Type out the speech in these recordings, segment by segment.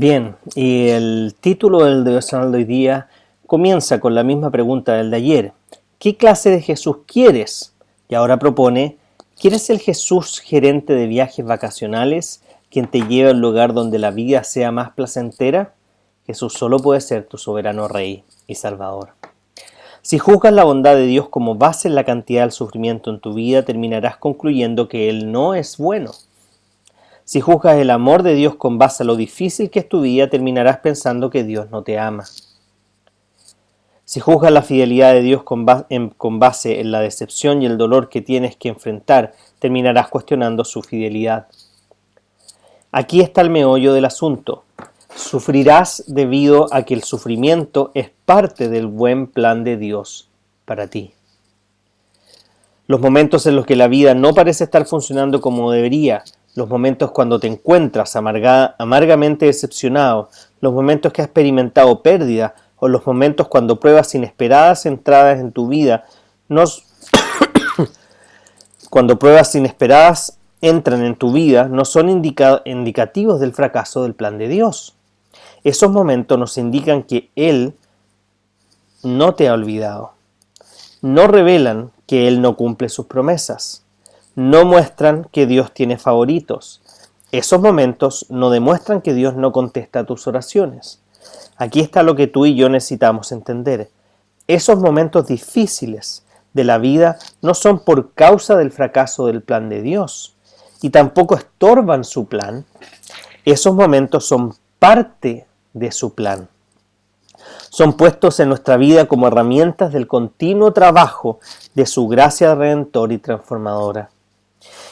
Bien, y el título del devocional de hoy día comienza con la misma pregunta del de ayer. ¿Qué clase de Jesús quieres? Y ahora propone, ¿quieres el Jesús gerente de viajes vacacionales, quien te lleve al lugar donde la vida sea más placentera? Jesús solo puede ser tu soberano Rey y Salvador. Si juzgas la bondad de Dios como base en la cantidad del sufrimiento en tu vida, terminarás concluyendo que Él no es bueno. Si juzgas el amor de Dios con base a lo difícil que es tu vida, terminarás pensando que Dios no te ama. Si juzgas la fidelidad de Dios con, base en la decepción y el dolor que tienes que enfrentar, terminarás cuestionando su fidelidad. Aquí está el meollo del asunto. Sufrirás debido a que el sufrimiento es parte del buen plan de Dios para ti. Los momentos en los que la vida no parece estar funcionando como debería, los momentos cuando te encuentras amargamente decepcionado, los momentos que has experimentado pérdida o los momentos cuando pruebas inesperadas entradas en tu vida, cuando pruebas inesperadas entran en tu vida, no son indicativos del fracaso del plan de Dios. Esos momentos nos indican que Él no te ha olvidado. No revelan que Él no cumple sus promesas no muestran que Dios tiene favoritos. Esos momentos no demuestran que Dios no contesta tus oraciones. Aquí está lo que tú y yo necesitamos entender. Esos momentos difíciles de la vida no son por causa del fracaso del plan de Dios y tampoco estorban su plan. Esos momentos son parte de su plan. Son puestos en nuestra vida como herramientas del continuo trabajo de su gracia redentor y transformadora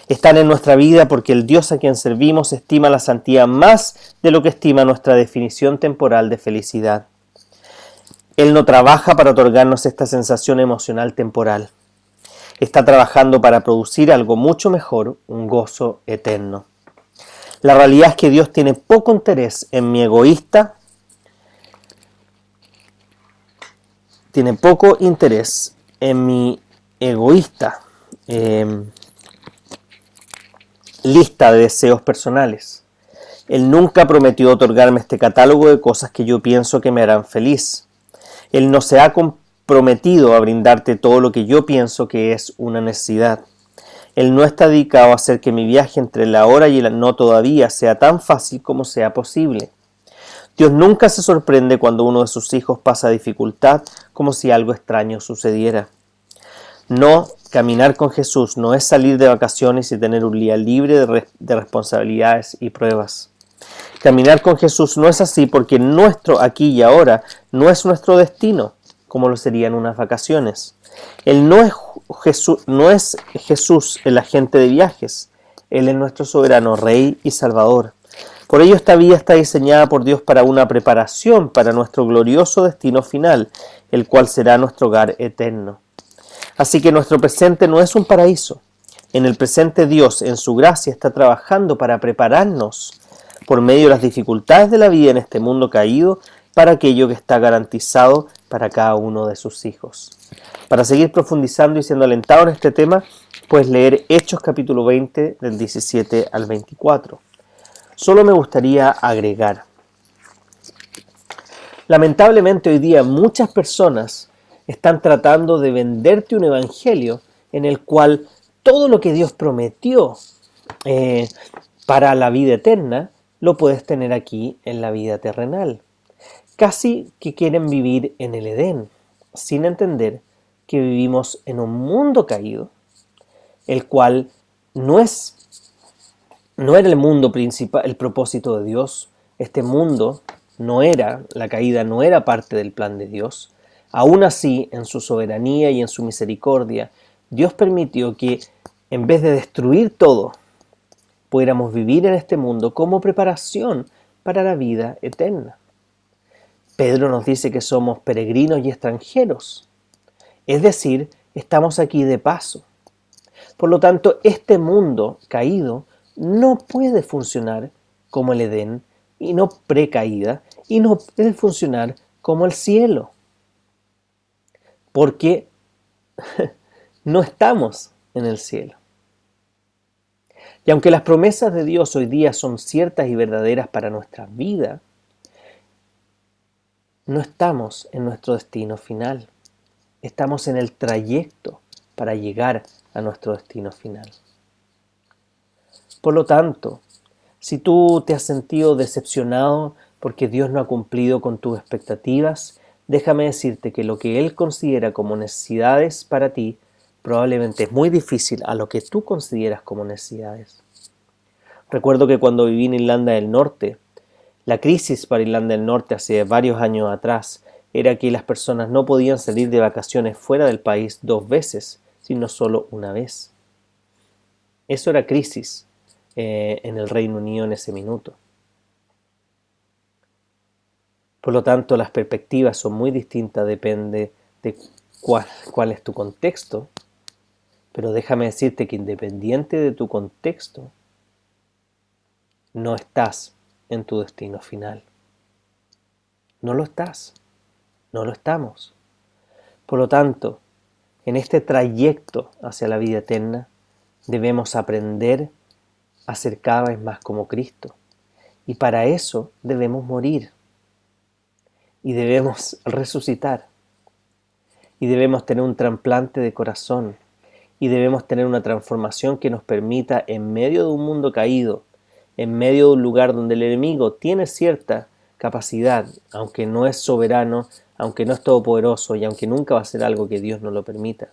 están en nuestra vida porque el Dios a quien servimos estima la santidad más de lo que estima nuestra definición temporal de felicidad. Él no trabaja para otorgarnos esta sensación emocional temporal. Está trabajando para producir algo mucho mejor, un gozo eterno. La realidad es que Dios tiene poco interés en mi egoísta, tiene poco interés en mi egoísta eh, lista de deseos personales. Él nunca prometió otorgarme este catálogo de cosas que yo pienso que me harán feliz. Él no se ha comprometido a brindarte todo lo que yo pienso que es una necesidad. Él no está dedicado a hacer que mi viaje entre la hora y el no todavía sea tan fácil como sea posible. Dios nunca se sorprende cuando uno de sus hijos pasa dificultad como si algo extraño sucediera. No, caminar con Jesús no es salir de vacaciones y tener un día libre de, responsabilidades y pruebas. Caminar con Jesús no es así porque nuestro aquí y ahora no es nuestro destino, como lo serían unas vacaciones. Él no es Jesús, no es Jesús el agente de viajes, Él es nuestro soberano Rey y Salvador. Por ello esta vida está diseñada por Dios para una preparación para nuestro glorioso destino final, el cual será nuestro hogar eterno. Así que nuestro presente no es un paraíso. En el presente Dios, en su gracia, está trabajando para prepararnos por medio de las dificultades de la vida en este mundo caído para aquello que está garantizado para cada uno de sus hijos. Para seguir profundizando y siendo alentado en este tema, puedes leer Hechos capítulo 20 del 17 al 24. Solo me gustaría agregar. Lamentablemente hoy día muchas personas están tratando de venderte un evangelio en el cual todo lo que Dios prometió eh, para la vida eterna lo puedes tener aquí en la vida terrenal. Casi que quieren vivir en el Edén, sin entender que vivimos en un mundo caído, el cual no es no era el mundo principal, el propósito de Dios. Este mundo no era, la caída no era parte del plan de Dios Aún así, en su soberanía y en su misericordia, Dios permitió que, en vez de destruir todo, pudiéramos vivir en este mundo como preparación para la vida eterna. Pedro nos dice que somos peregrinos y extranjeros, es decir, estamos aquí de paso. Por lo tanto, este mundo caído no puede funcionar como el Edén y no precaída y no puede funcionar como el cielo. Porque no estamos en el cielo. Y aunque las promesas de Dios hoy día son ciertas y verdaderas para nuestra vida, no estamos en nuestro destino final. Estamos en el trayecto para llegar a nuestro destino final. Por lo tanto, si tú te has sentido decepcionado porque Dios no ha cumplido con tus expectativas, déjame decirte que lo que Él considera como necesidades para ti probablemente es muy difícil a lo que tú consideras como necesidades. Recuerdo que cuando viví en Irlanda del Norte, la crisis para Irlanda del Norte hace varios años atrás era que las personas no podían salir de vacaciones fuera del país dos veces, sino solo una vez. Eso era crisis eh, en el Reino Unido en ese minuto. Por lo tanto, las perspectivas son muy distintas, depende de cuál es tu contexto pero déjame decirte que independiente de tu contexto, no estás en tu destino final. No lo estás. No lo estamos. Por lo tanto, en este trayecto hacia la vida eterna, debemos aprender a ser cada vez más como Cristo. Y para eso debemos morir. Y debemos resucitar. Y debemos tener un trasplante de corazón y debemos tener una transformación que nos permita, en medio de un mundo caído, en medio de un lugar donde el enemigo tiene cierta capacidad, aunque no es soberano, aunque no es todopoderoso y aunque nunca va a ser algo que Dios no lo permita.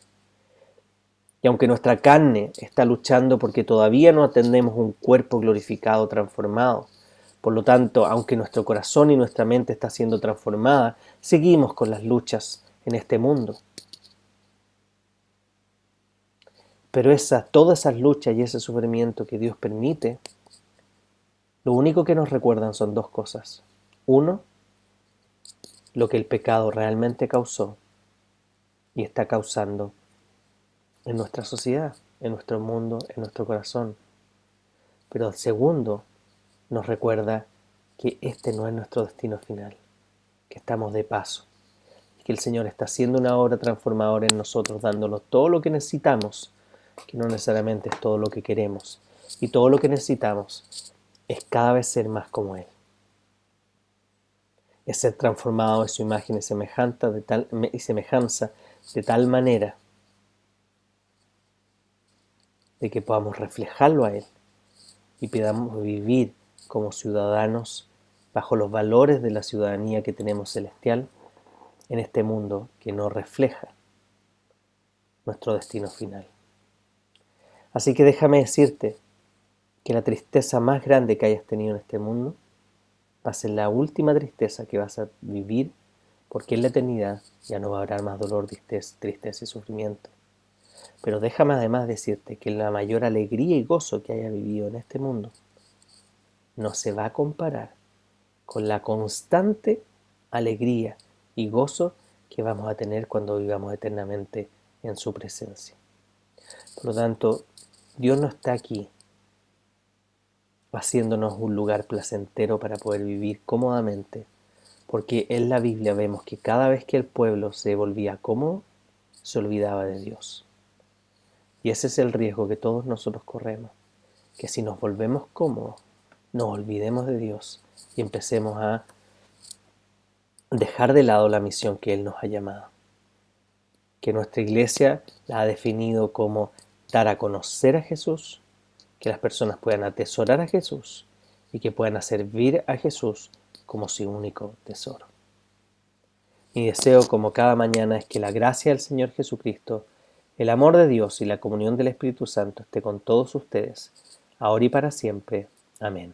Y aunque nuestra carne está luchando porque todavía no atendemos un cuerpo glorificado, transformado, por lo tanto, aunque nuestro corazón y nuestra mente está siendo transformada, seguimos con las luchas en este mundo. Pero esa, todas esas luchas y ese sufrimiento que Dios permite, lo único que nos recuerdan son dos cosas. Uno, lo que el pecado realmente causó y está causando en nuestra sociedad, en nuestro mundo, en nuestro corazón. Pero segundo, nos recuerda que este no es nuestro destino final, que estamos de paso, y que el Señor está haciendo una obra transformadora en nosotros, dándonos todo lo que necesitamos que no necesariamente es todo lo que queremos. Y todo lo que necesitamos es cada vez ser más como Él. Es ser transformado en su imagen y semejanza de tal, y semejanza de tal manera de que podamos reflejarlo a Él y podamos vivir como ciudadanos bajo los valores de la ciudadanía que tenemos celestial en este mundo que no refleja nuestro destino final. Así que déjame decirte que la tristeza más grande que hayas tenido en este mundo va a ser la última tristeza que vas a vivir porque en la eternidad ya no va a haber más dolor, tristeza y sufrimiento. Pero déjame además decirte que la mayor alegría y gozo que haya vivido en este mundo no se va a comparar con la constante alegría y gozo que vamos a tener cuando vivamos eternamente en su presencia. Por lo tanto, Dios no está aquí haciéndonos un lugar placentero para poder vivir cómodamente, porque en la Biblia vemos que cada vez que el pueblo se volvía cómodo, se olvidaba de Dios. Y ese es el riesgo que todos nosotros corremos, que si nos volvemos cómodos, nos olvidemos de Dios y empecemos a dejar de lado la misión que Él nos ha llamado. Que nuestra iglesia la ha definido como dar a conocer a Jesús, que las personas puedan atesorar a Jesús y que puedan servir a Jesús como su único tesoro. Mi deseo como cada mañana es que la gracia del Señor Jesucristo, el amor de Dios y la comunión del Espíritu Santo esté con todos ustedes, ahora y para siempre. Amén.